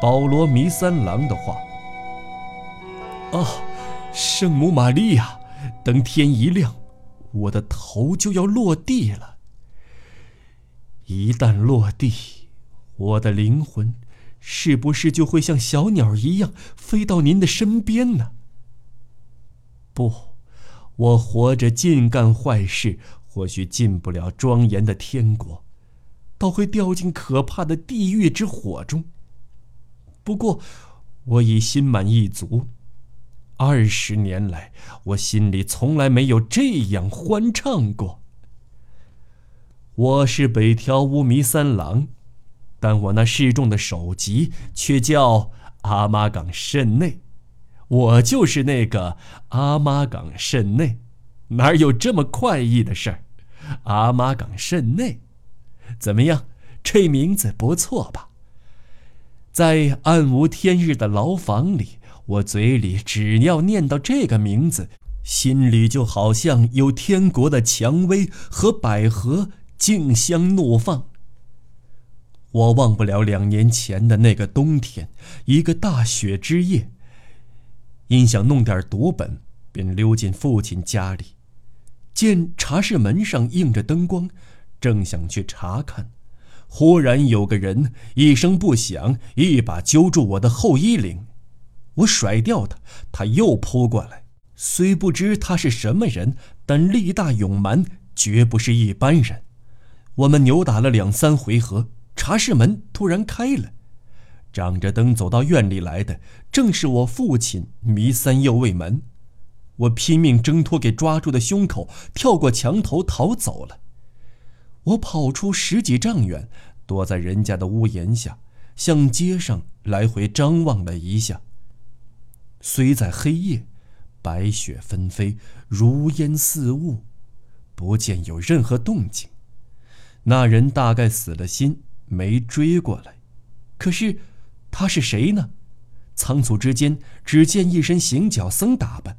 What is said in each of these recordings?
保罗弥三郎的话。哦，圣母玛利亚，等天一亮，我的头就要落地了。一旦落地，我的灵魂是不是就会像小鸟一样飞到您的身边呢？不，我活着尽干坏事，或许进不了庄严的天国，倒会掉进可怕的地狱之火中。不过，我已心满意足。二十年来，我心里从来没有这样欢畅过。我是北条乌弥三郎，但我那示众的首级却叫阿妈岗甚内。我就是那个阿妈岗甚内，哪有这么快意的事儿？阿妈岗甚内，怎么样？这名字不错吧？在暗无天日的牢房里，我嘴里只要念到这个名字，心里就好像有天国的蔷薇和百合竞相怒放。我忘不了两年前的那个冬天，一个大雪之夜。因想弄点读本，便溜进父亲家里，见茶室门上映着灯光，正想去查看，忽然有个人一声不响，一把揪住我的后衣领，我甩掉他，他又扑过来。虽不知他是什么人，但力大勇蛮，绝不是一般人。我们扭打了两三回合，茶室门突然开了。掌着灯走到院里来的，正是我父亲弥三右卫门。我拼命挣脱给抓住的胸口，跳过墙头逃走了。我跑出十几丈远，躲在人家的屋檐下，向街上来回张望了一下。虽在黑夜，白雪纷飞，如烟似雾，不见有任何动静。那人大概死了心，没追过来。可是。他是谁呢？仓促之间，只见一身行脚僧打扮，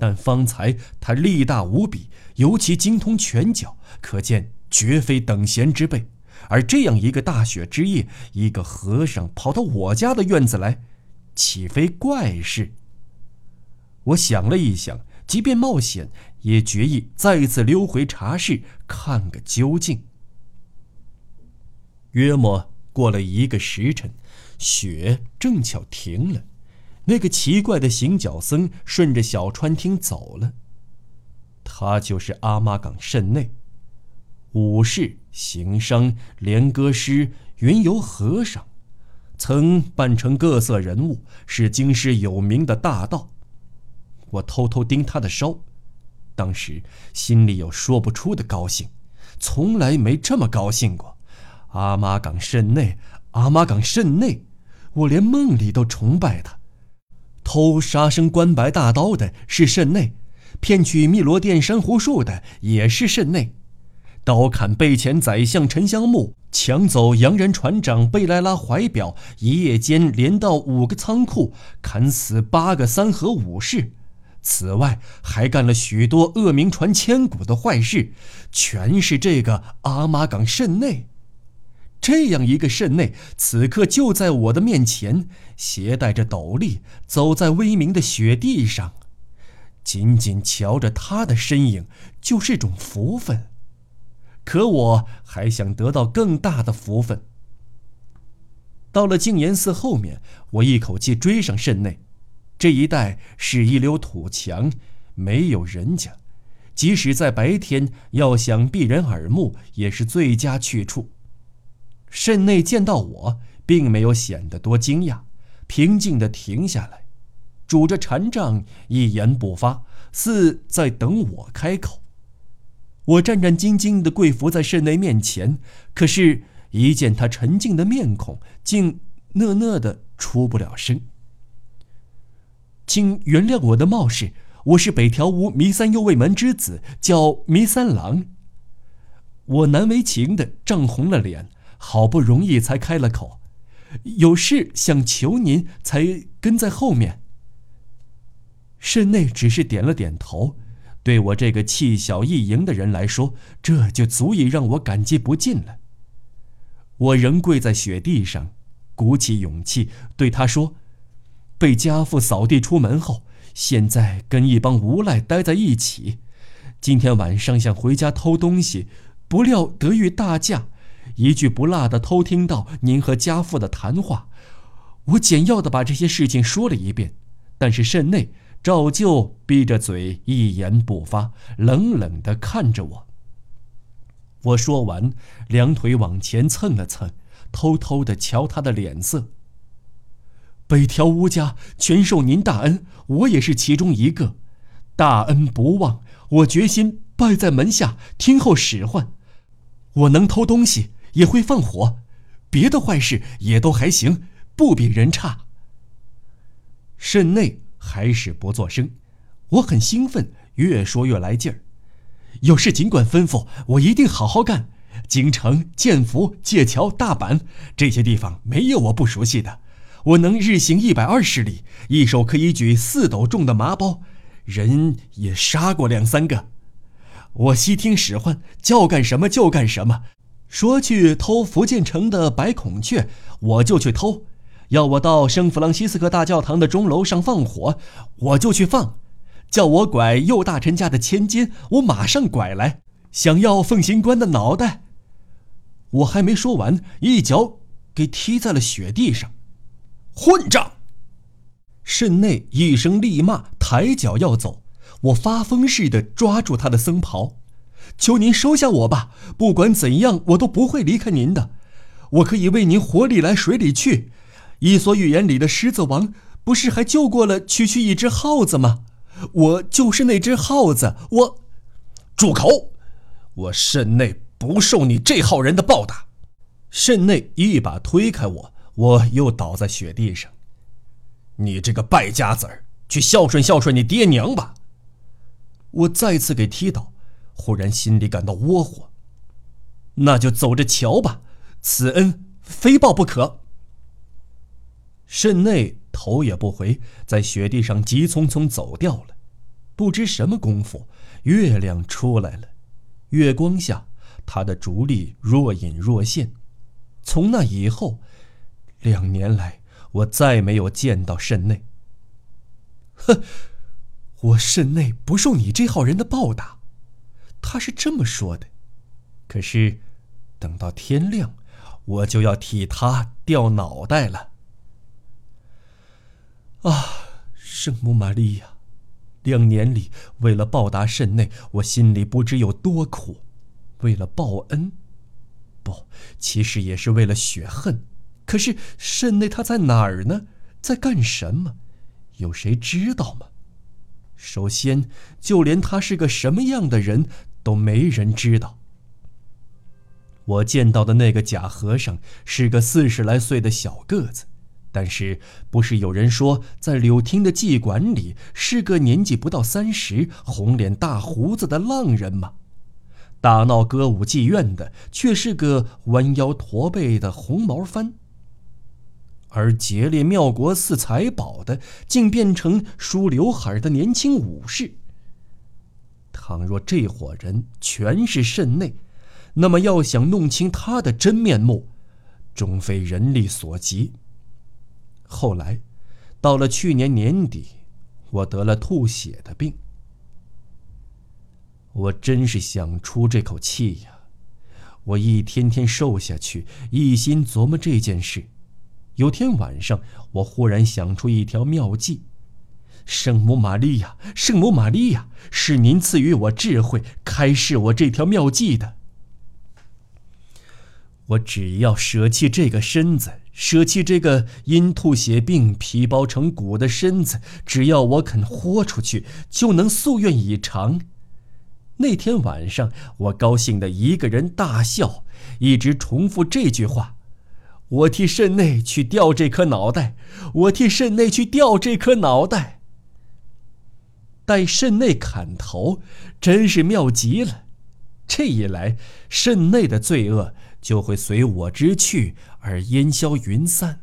但方才他力大无比，尤其精通拳脚，可见绝非等闲之辈。而这样一个大雪之夜，一个和尚跑到我家的院子来，岂非怪事？我想了一想，即便冒险，也决意再次溜回茶室看个究竟。约莫过了一个时辰。雪正巧停了，那个奇怪的行脚僧顺着小川厅走了。他就是阿妈岗甚内，武士、行商、连歌师、云游和尚，曾扮成各色人物，是京师有名的大盗。我偷偷盯他的梢，当时心里有说不出的高兴，从来没这么高兴过。阿妈岗甚内，阿妈岗甚内。我连梦里都崇拜他，偷杀生关白大刀的是甚内，骗取汨罗殿珊瑚树的也是甚内，刀砍备前宰相陈香木，抢走洋人船长贝莱拉怀表，一夜间连到五个仓库，砍死八个三河武士，此外还干了许多恶名传千古的坏事，全是这个阿玛岗甚内。这样一个圣内，此刻就在我的面前，携带着斗笠，走在微明的雪地上，仅仅瞧着他的身影，就是种福分。可我还想得到更大的福分。到了净严寺后面，我一口气追上圣内。这一带是一溜土墙，没有人家，即使在白天，要想避人耳目，也是最佳去处。慎内见到我，并没有显得多惊讶，平静地停下来，拄着禅杖，一言不发，似在等我开口。我战战兢兢地跪伏在慎内面前，可是，一见他沉静的面孔，竟讷讷的出不了声。请原谅我的冒失，我是北条屋弥三右卫门之子，叫弥三郎。我难为情的涨红了脸。好不容易才开了口，有事想求您，才跟在后面。慎内只是点了点头，对我这个气小易盈的人来说，这就足以让我感激不尽了。我仍跪在雪地上，鼓起勇气对他说：“被家父扫地出门后，现在跟一帮无赖待在一起。今天晚上想回家偷东西，不料得遇大驾，一句不落的偷听到您和家父的谈话。我简要的把这些事情说了一遍，但是慎内照旧闭着嘴，一言不发，冷冷的看着我。我说完，两腿往前蹭了蹭。”偷偷的瞧他的脸色。北条乌家全受您大恩，我也是其中一个，大恩不忘，我决心拜在门下，听候使唤。我能偷东西，也会放火，别的坏事也都还行，不比人差。慎内还是不作声，我很兴奋，越说越来劲儿。有事尽管吩咐，我一定好好干。京城、建福、界桥、大阪这些地方没有我不熟悉的。我能日行一百二十里，一手可以举四斗重的麻包，人也杀过两三个。我悉听使唤，叫干什么就干什么。说去偷福建城的白孔雀，我就去偷；要我到圣弗朗西斯科大教堂的钟楼上放火，我就去放；叫我拐右大臣家的千金，我马上拐来；想要奉行官的脑袋。我还没说完，一脚给踢在了雪地上。混账！慎内一声厉骂，抬脚要走。我发疯似的抓住他的僧袍，求您收下我吧！不管怎样，我都不会离开您的。我可以为您火里来水里去。《伊索寓言》里的狮子王不是还救过了区区一只耗子吗？我就是那只耗子。我，住口！我慎内。不受你这号人的报答，慎内一把推开我，我又倒在雪地上。你这个败家子儿，去孝顺孝顺你爹娘吧！我再次给踢倒，忽然心里感到窝火。那就走着瞧吧，此恩非报不可。肾内头也不回，在雪地上急匆匆走掉了。不知什么功夫，月亮出来了，月光下。他的竹笠若隐若现，从那以后，两年来我再没有见到肾内。哼，我肾内不受你这号人的报答，他是这么说的。可是，等到天亮，我就要替他掉脑袋了。啊，圣母玛利亚，两年里为了报答圣内，我心里不知有多苦。为了报恩，不，其实也是为了雪恨。可是慎内他在哪儿呢？在干什么？有谁知道吗？首先，就连他是个什么样的人都没人知道。我见到的那个假和尚是个四十来岁的小个子，但是不是有人说在柳厅的妓馆里是个年纪不到三十、红脸大胡子的浪人吗？大闹歌舞妓院的却是个弯腰驼背的红毛番，而劫掠妙国寺财宝的竟变成梳刘海的年轻武士。倘若这伙人全是慎内，那么要想弄清他的真面目，终非人力所及。后来，到了去年年底，我得了吐血的病。我真是想出这口气呀！我一天天瘦下去，一心琢磨这件事。有天晚上，我忽然想出一条妙计。圣母玛利亚，圣母玛利亚，是您赐予我智慧，开示我这条妙计的。我只要舍弃这个身子，舍弃这个因吐血病皮包成骨的身子，只要我肯豁出去，就能夙愿以偿。那天晚上，我高兴的一个人大笑，一直重复这句话：“我替慎内去掉这颗脑袋，我替慎内去掉这颗脑袋。”待慎内砍头，真是妙极了。这一来，慎内的罪恶就会随我之去而烟消云散。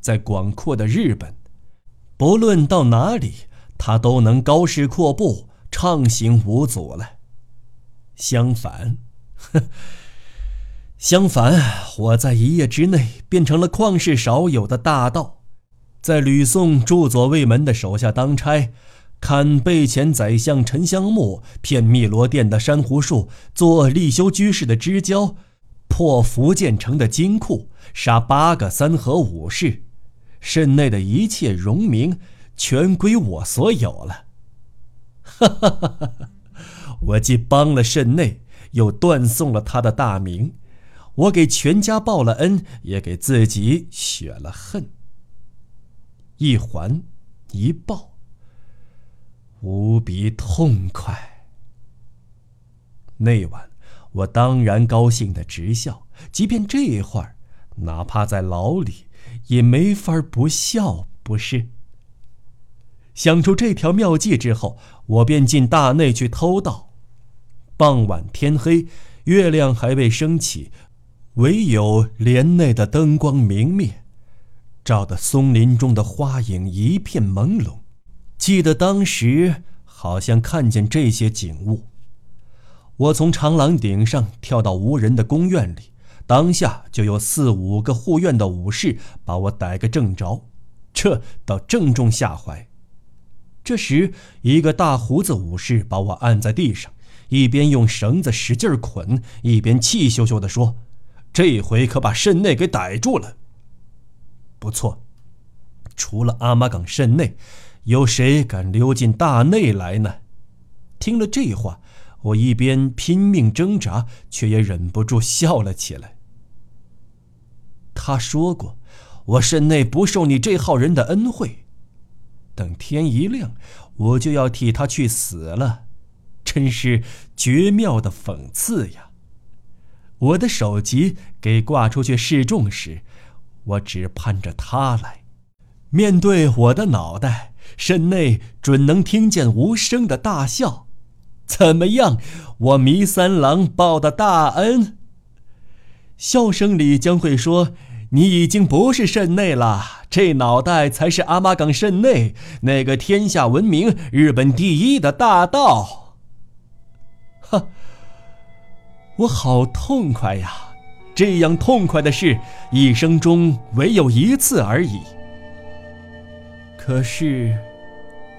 在广阔的日本，不论到哪里，他都能高势阔步。畅行无阻了。相反，相反，我在一夜之内变成了旷世少有的大盗，在吕宋驻左卫门的手下当差，砍备前宰相沉香木，骗汨罗殿的珊瑚树，做立修居士的支交，破福建城的金库，杀八个三河武士，镇内的一切荣名，全归我所有了。哈哈哈哈！我既帮了镇内，又断送了他的大名。我给全家报了恩，也给自己雪了恨。一还一报，无比痛快。那晚，我当然高兴的直笑，即便这一会儿，哪怕在牢里，也没法不笑，不是？想出这条妙计之后，我便进大内去偷盗。傍晚天黑，月亮还未升起。唯有帘内的灯光明灭，照得松林中的花影一片朦胧。记得当时好像看见这些景物。我从长廊顶上跳到无人的宫院里，当下就有四五个护院的武士把我逮个正着，这倒正中下怀。这时，一个大胡子武士把我按在地上，一边用绳子使劲捆，一边气咻咻地说。这回可把慎内给逮住了。不错，除了阿玛岗慎内，有谁敢溜进大内来呢？听了这话，我一边拼命挣扎，却也忍不住笑了起来。他说过：“我身内不受你这号人的恩惠，等天一亮，我就要替他去死了。”真是绝妙的讽刺呀！我的首级给挂出去示众时，我只盼着他来，面对我的脑袋，身内准能听见无声的大笑。怎么样，我弥三郎报的大恩？笑声里将会说：“你已经不是肾内了，这脑袋才是阿玛岗肾内那个天下闻名、日本第一的大盗。”哈。我好痛快呀！这样痛快的事，一生中唯有一次而已。可是，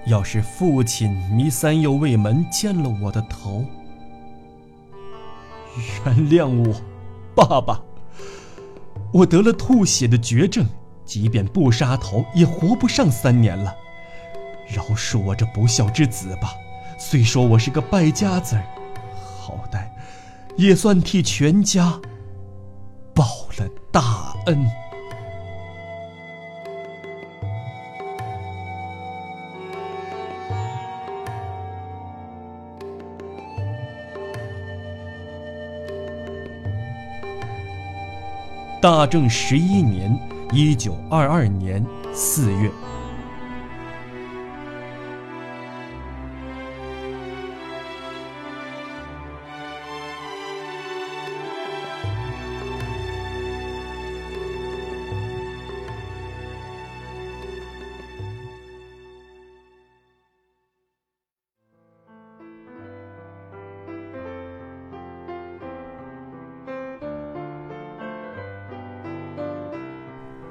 要是父亲弥三右卫门见了我的头，原谅我，爸爸。我得了吐血的绝症，即便不杀头，也活不上三年了。饶恕我这不孝之子吧！虽说我是个败家子儿，好歹……也算替全家报了大恩。大正十一年，一九二二年四月。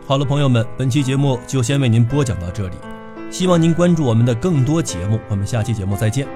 好了，朋友们，本期节目就先为您播讲到这里，希望您关注我们的更多节目，我们下期节目再见。